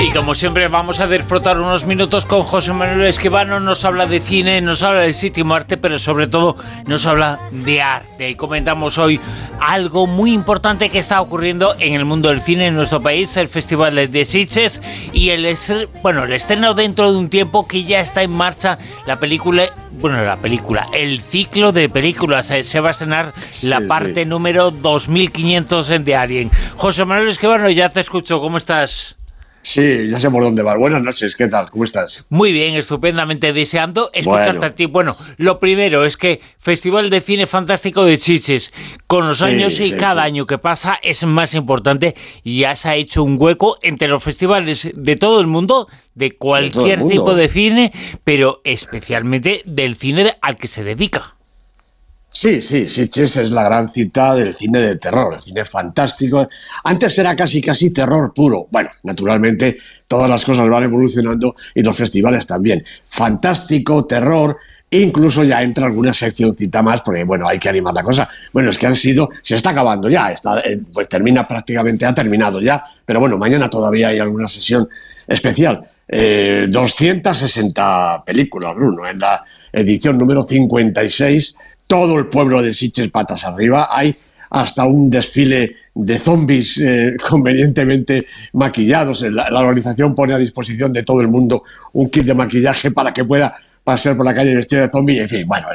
Y como siempre vamos a disfrutar unos minutos con José Manuel Esquivano, nos habla de cine, nos habla de sitio arte, pero sobre todo nos habla de arte. Y comentamos hoy algo muy importante que está ocurriendo en el mundo del cine en nuestro país, el Festival de Sitges y el, bueno, el estreno dentro de un tiempo que ya está en marcha la película, bueno, la película, el ciclo de películas, eh, se va a estrenar la parte número 2500 de Alien. José Manuel Esquivano, ya te escucho, ¿cómo estás? Sí, ya sé por dónde va. Buenas noches, ¿qué tal? ¿Cómo estás? Muy bien, estupendamente deseando escucharte a ti. Bueno, lo primero es que Festival de Cine Fantástico de Chiches, con los años y cada año que pasa es más importante y ya se ha hecho un hueco entre los festivales de todo el mundo, de cualquier tipo de cine, pero especialmente del cine al que se dedica. Sí, sí, Sitges es la gran cita del cine de terror, el cine fantástico. Antes era casi, casi terror puro. Bueno, naturalmente todas las cosas van evolucionando y los festivales también. Fantástico, terror, incluso ya entra alguna seccióncita más, porque bueno, hay que animar la cosa. Bueno, es que han sido, se está acabando ya, está, eh, pues termina prácticamente, ha terminado ya, pero bueno, mañana todavía hay alguna sesión especial. 260 eh, películas, Bruno, en la edición número 56 todo el pueblo de Sitges patas arriba. Hay hasta un desfile de zombies eh, convenientemente maquillados. La, organización pone a disposición de todo el mundo un kit de maquillaje para que pueda pasar por la calle vestido de zombie. En fin, bueno,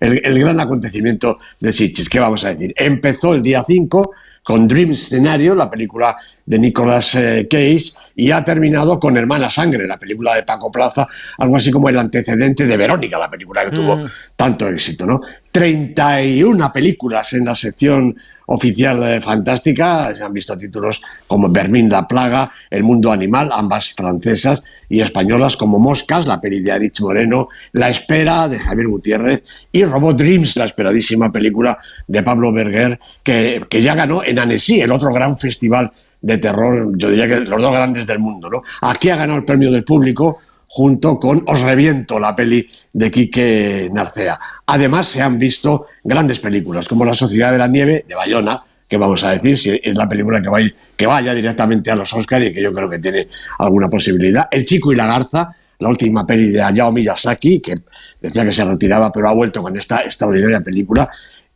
el, gran acontecimiento de Sitges. ¿Qué vamos a decir? Empezó el día 5 con Dream Scenario, la película de Nicolas eh, Cage, y ha terminado con Hermana Sangre, la película de Paco Plaza, algo así como el antecedente de Verónica, la película que tuvo mm. tanto éxito, ¿no? 31 películas en la sección oficial eh, fantástica. Se han visto títulos como Bermín la Plaga, El Mundo Animal, ambas francesas y españolas como Moscas, la peli de Aritz Moreno, La Espera de Javier Gutiérrez y Robot Dreams, la esperadísima película de Pablo Berger, que, que ya ganó en Annecy, el otro gran festival de terror, yo diría que los dos grandes del mundo. ¿no? Aquí ha ganado el premio del público junto con Os Reviento, la peli de Quique Narcea. Además, se han visto grandes películas, como La Sociedad de la Nieve, de Bayona, que vamos a decir, si es la película que, va que vaya directamente a los Oscars y que yo creo que tiene alguna posibilidad. El Chico y la Garza, la última peli de Hayao Miyazaki, que decía que se retiraba, pero ha vuelto con esta extraordinaria película.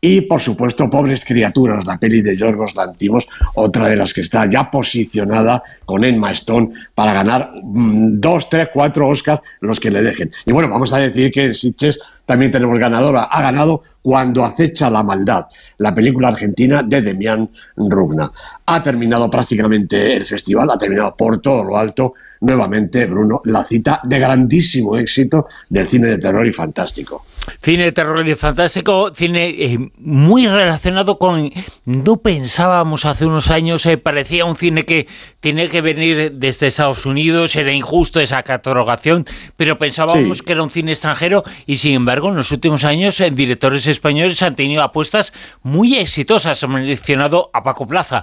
Y, por supuesto, Pobres Criaturas, la peli de Yorgos Lantimos, otra de las que está ya posicionada con Emma Stone para ganar mm, dos, tres, cuatro Oscars, los que le dejen. Y bueno, vamos a decir que en Sitges también tenemos ganadora. Ha ganado Cuando acecha la maldad, la película argentina de Demián Rugna. Ha terminado prácticamente el festival, ha terminado por todo lo alto. Nuevamente, Bruno, la cita de grandísimo éxito del cine de terror y fantástico. Cine de terror y fantástico, cine eh, muy relacionado con... No pensábamos hace unos años, eh, parecía un cine que tiene que venir desde Estados Unidos, era injusto esa catalogación, pero pensábamos que era un cine extranjero y sin embargo en los últimos años eh, directores españoles han tenido apuestas muy exitosas. Han mencionado a Paco Plaza,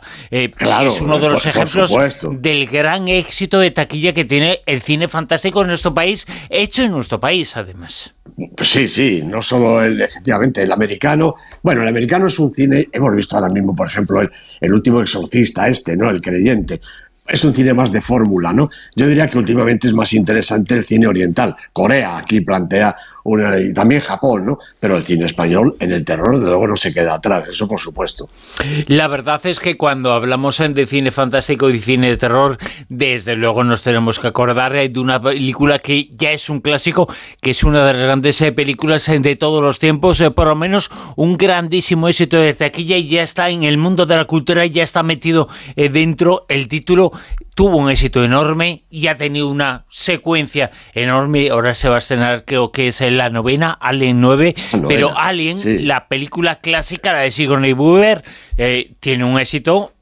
claro, es uno de los ejemplos del gran éxito de taquilla que tiene el cine fantástico en nuestro país, hecho en nuestro país además. Pues sí, sí, no solo el, efectivamente, el americano. Bueno, el americano es un cine, hemos visto ahora mismo, por ejemplo, el, el último exorcista, este, ¿no? El creyente es un cine más de fórmula, ¿no? Yo diría que últimamente es más interesante el cine oriental. Corea aquí plantea una, y también Japón, ¿no? Pero el cine español en el terror, de luego, no se queda atrás, eso por supuesto. La verdad es que cuando hablamos de cine fantástico y cine de terror, desde luego nos tenemos que acordar de una película que ya es un clásico, que es una de las grandes eh, películas eh, de todos los tiempos, eh, por lo menos un grandísimo éxito de taquilla y ya está en el mundo de la cultura, y ya está metido dentro el título tuvo un éxito enorme y ha tenido una secuencia enorme. Ahora se va a estrenar, creo que es la novena, Alien 9. Pero Alien, la película clásica, la de Sigourney Weaver, eh, tiene un éxito.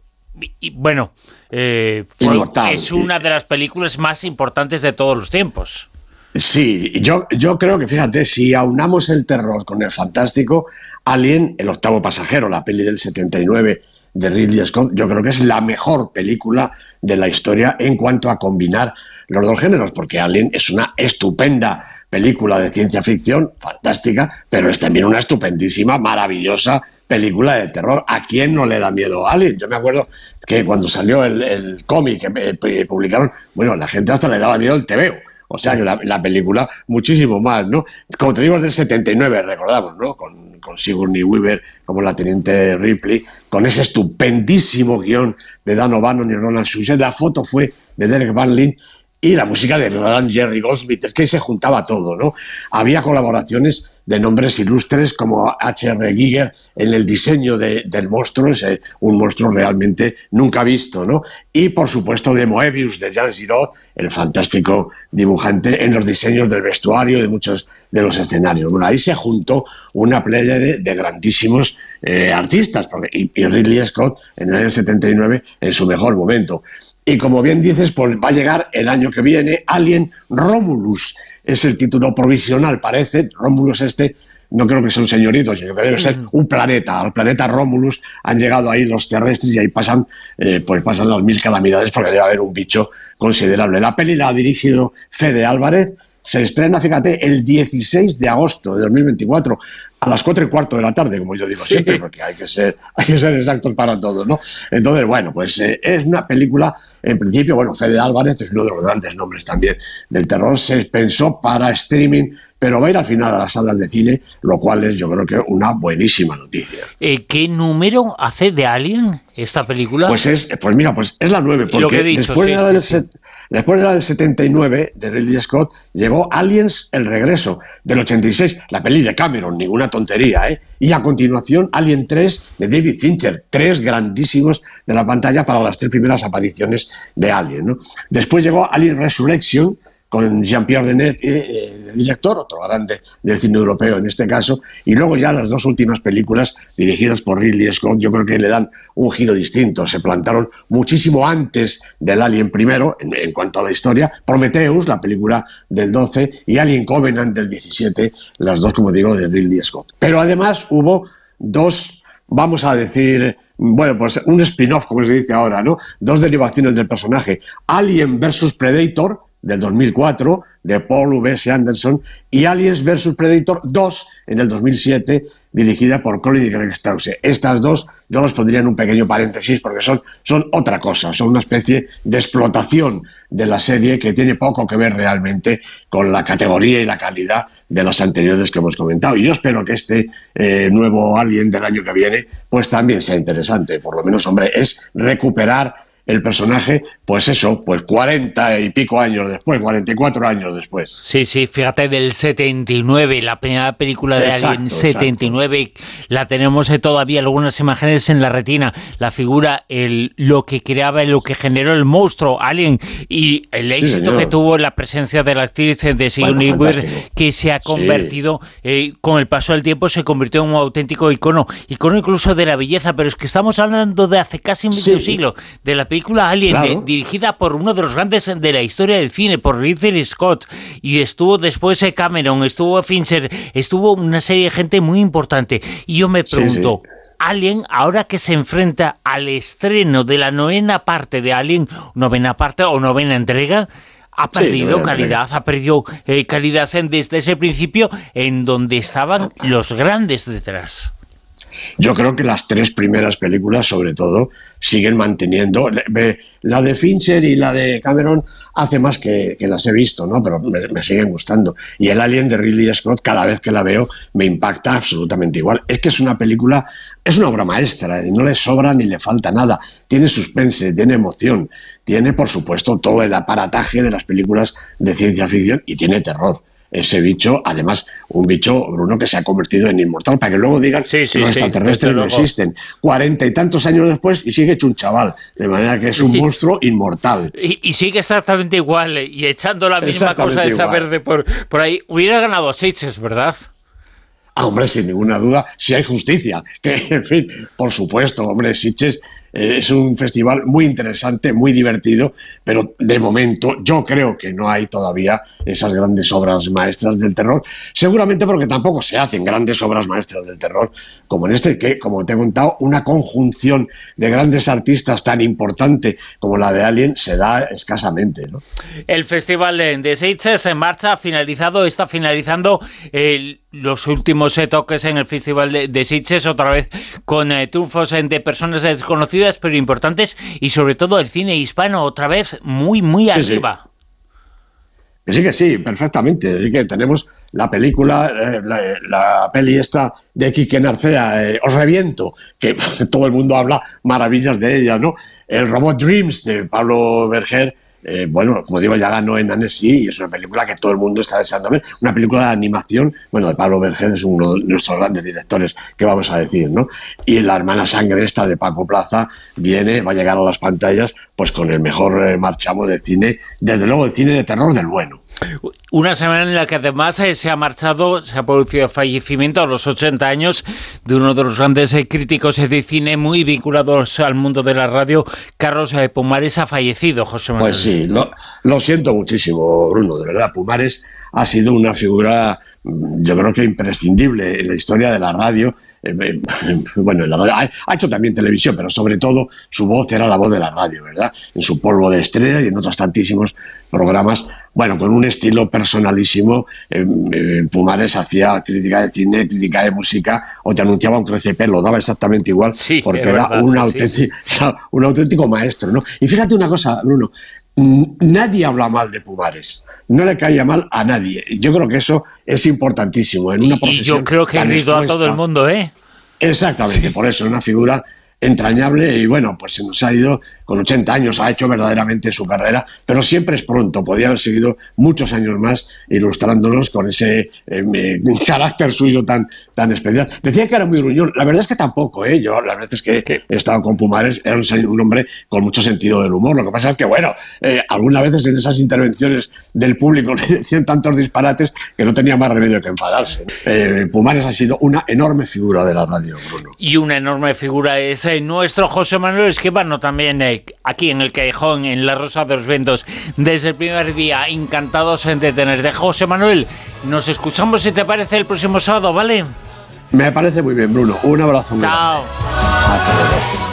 Y, bueno, eh, es una de las películas más importantes de todos los tiempos. Sí, yo, yo creo que fíjate, si aunamos el terror con el fantástico, Alien, el octavo pasajero, la peli del 79 de Ridley Scott, yo creo que es la mejor película de la historia en cuanto a combinar los dos géneros, porque Alien es una estupenda película de ciencia ficción fantástica, pero es también una estupendísima, maravillosa película de terror. ¿A quién no le da miedo a Alien? Yo me acuerdo que cuando salió el, cómic que publicaron, bueno, la gente hasta le daba miedo el TVO. O sea que la, película muchísimo más, ¿no? Como te digo, es del 79, recordamos, ¿no? Con, con Sigourney Weaver como la teniente Ripley, con ese estupendísimo guion de Dan O'Bannon y Ronald Suchet. La foto fue de Derek Van Lin y la música de Jerry Goldsmith. Es que ahí se juntaba todo, ¿no? Había colaboraciones de nombres ilustres como H.R. Giger en el diseño del monstruo, es un monstruo realmente nunca visto, ¿no? Y por supuesto de Moebius, de Jean Giraud, el fantástico dibujante en los diseños del vestuario de muchos de los escenarios. Bueno, ahí se juntó una playa de, grandísimos eh, artistas, porque, y, Ridley Scott en el año 79 en su mejor momento. Y como bien dices, pues va a llegar el año que viene Alien Romulus, es el título provisional, parece. Rómulus este, no creo que sea un señorito, sino que debe ser un planeta. Al planeta Rómulus han llegado ahí los terrestres y ahí pasan, eh, pues pasan las mil calamidades porque debe haber un bicho considerable. La peli la ha dirigido Fede Álvarez. Se estrena, fíjate, el 16 de agosto de 2024 a las cuatro y cuarto de la tarde, como yo digo siempre, porque hay que ser, hay que ser exactos para todo, ¿no? Entonces, bueno, pues eh, es una película, en principio, bueno, Fede Álvarez es uno de los grandes nombres también del terror, se pensó para streaming, pero va a ir al final a las salas de cine, lo cual es yo creo que una buenísima noticia. Eh, ¿Qué número hace de Alien esta película? Pues es, pues mira, pues es la nueve, porque después, de la del, después de la del 79 de Ridley Scott llegó Aliens El Regreso del 86, la peli de Cameron, ninguna tontería, ¿eh? Y a continuación, Alien 3 de David Fincher, tres grandísimos de la pantalla para las tres primeras apariciones de Alien, ¿no? Después llegó Alien Resurrection, con Jean-Pierre Denet, eh, eh director, otro grande del cine europeo en este caso, y luego ya las dos últimas películas dirigidas por Ridley Scott, yo creo que le dan un giro distinto, se plantaron muchísimo antes del Alien primero, en, cuanto a la historia, Prometheus, la película del 12, y Alien Covenant del 17, las dos, como digo, de Ridley Scott. Pero además hubo dos, vamos a decir, bueno, pues un spin-off, como se dice ahora, ¿no? Dos derivaciones del personaje, Alien versus Predator, del 2004 de Paul V.S. Anderson y Aliens vs. Predator 2 en el 2007 dirigida por Colin y Greg Strause. Estas dos yo las pondría en un pequeño paréntesis porque son, son otra cosa, son una especie de explotación de la serie que tiene poco que ver realmente con la categoría y la calidad de las anteriores que hemos comentado. Y yo espero que este eh, nuevo Alien del año que viene pues también sea interesante. Por lo menos, hombre, es recuperar el personaje, pues eso, pues cuarenta y pico años después, 44 años después. Sí, sí, fíjate del 79, la primera película de Alien 79, la tenemos eh, todavía algunas imágenes en la retina, la figura, el, lo que creaba, lo que generó el monstruo Alien y el éxito que tuvo la presencia de la actriz eh, de Sigourney Weaver, que se ha convertido, eh, con el paso del tiempo, se convirtió en un auténtico icono, icono incluso de la belleza, pero es que estamos hablando de hace casi medio siglo, de la película Alien, dirigida por uno de los grandes de la historia del cine, por Ridley Scott, y estuvo después Cameron, estuvo Fincher, estuvo una serie de gente muy importante. Y yo me pregunto, Alien, ahora que se enfrenta al estreno de la novena parte de Alien, novena parte o novena entrega, ha perdido calidad, ha perdido eh, calidad desde ese principio en donde estaban los grandes detrás. Yo creo que las tres primeras películas, sobre todo, siguen manteniendo. La de Fincher y la de Cameron hace más que, las he visto, ¿no? Pero me, siguen gustando. Y el Alien de Ridley Scott, cada vez que la veo, me impacta absolutamente igual. Es que es una película, es una obra maestra, y no le sobra ni le falta nada. Tiene suspense, tiene emoción, tiene, por supuesto, todo el aparataje de las películas de ciencia ficción y tiene terror ese bicho, además, un bicho, Bruno, que se ha convertido en inmortal, para que luego digan que los extraterrestres no existen. Cuarenta y tantos años después y sigue hecho un chaval, de manera que es un monstruo inmortal. Y, sigue exactamente igual, eh, y echando la misma cosa de esa verde por, por ahí. Hubiera ganado Seiches, ¿verdad? Ah, hombre, sin ninguna duda, si hay justicia. Que, en fin, por supuesto, hombre, Sitches Eh, es un festival muy interesante, muy divertido, pero de momento yo creo que no hay todavía esas grandes obras maestras del terror, seguramente porque tampoco se hacen grandes obras maestras del terror como en este, que como te he contado, una conjunción de grandes artistas tan importante como la de Alien se da escasamente. El Festival de Sitges en marcha, finalizado, está finalizando los últimos eh, toques en el Festival de, de otra vez con eh, triunfos de personas desconocidas pero importantes y sobre todo el cine hispano otra vez muy, muy arriba. Que sí, que sí, perfectamente. Así que tenemos la película, eh, la, peli esta de Quique Narcea, eh, Os reviento, que todo el mundo habla maravillas de ella, ¿no? El Robot Dreams de Pablo Berger, eh, bueno, como digo, ya ganó en Annecy y es una película que todo el mundo está deseando ver. Una película de animación, bueno, de Pablo Berger es uno de nuestros grandes directores, que vamos a decir, ¿no? Y la hermana sangre esta de Paco Plaza viene, va a llegar a las pantallas, pues con el mejor marchamo de cine, desde luego de cine de terror del bueno. Una semana en la que además eh, se ha marchado, se ha producido fallecimiento a los 80 años de uno de los grandes críticos de cine muy vinculados al mundo de la radio, Carlos Pumares, ha fallecido, José Manuel. Pues sí, lo, siento muchísimo, Bruno, de verdad. Pumares ha sido una figura, mm, yo creo que imprescindible en la historia de la radio. Eh, eh, bueno, ha, hecho también televisión, pero sobre todo su voz era la voz de la radio, ¿verdad? En su polvo de estrella y en otros tantísimos programas, bueno, con un estilo personalísimo. Eh, Pumares hacía crítica de cine, crítica de música, o te anunciaba un crecepelo, daba exactamente igual, porque era un, auténtico, un auténtico maestro, ¿no? Y fíjate una cosa, Bruno, nadie habla mal de Pumares, no le caía mal a nadie. Yo creo que eso es importantísimo en una profesión. Y yo creo que ha a todo el mundo, ¿eh? Exactamente, por eso, una figura entrañable y bueno, pues se nos ha ido con 80 años, ha hecho verdaderamente su carrera, pero siempre es pronto, podía haber seguido muchos años más ilustrándonos con ese eh, carácter suyo tan, tan especial. Decía que era muy gruñón, la verdad es que tampoco, ¿eh? yo las veces que he estado con Pumares era un, hombre con mucho sentido del humor, lo que pasa es que bueno, eh, algunas veces en esas intervenciones del público le decían tantos disparates que no tenía más remedio que enfadarse. Eh, Pumares ha sido una enorme figura de la radio, Bruno. Y una enorme figura es nuestro José Manuel Esquivano también eh, aquí en el Callejón, en la Rosa de los Ventos, desde el primer día, encantados en detenerte. José Manuel, nos escuchamos si te parece el próximo sábado, ¿vale? Me parece muy bien, Bruno. Un abrazo. Chao. Hasta luego.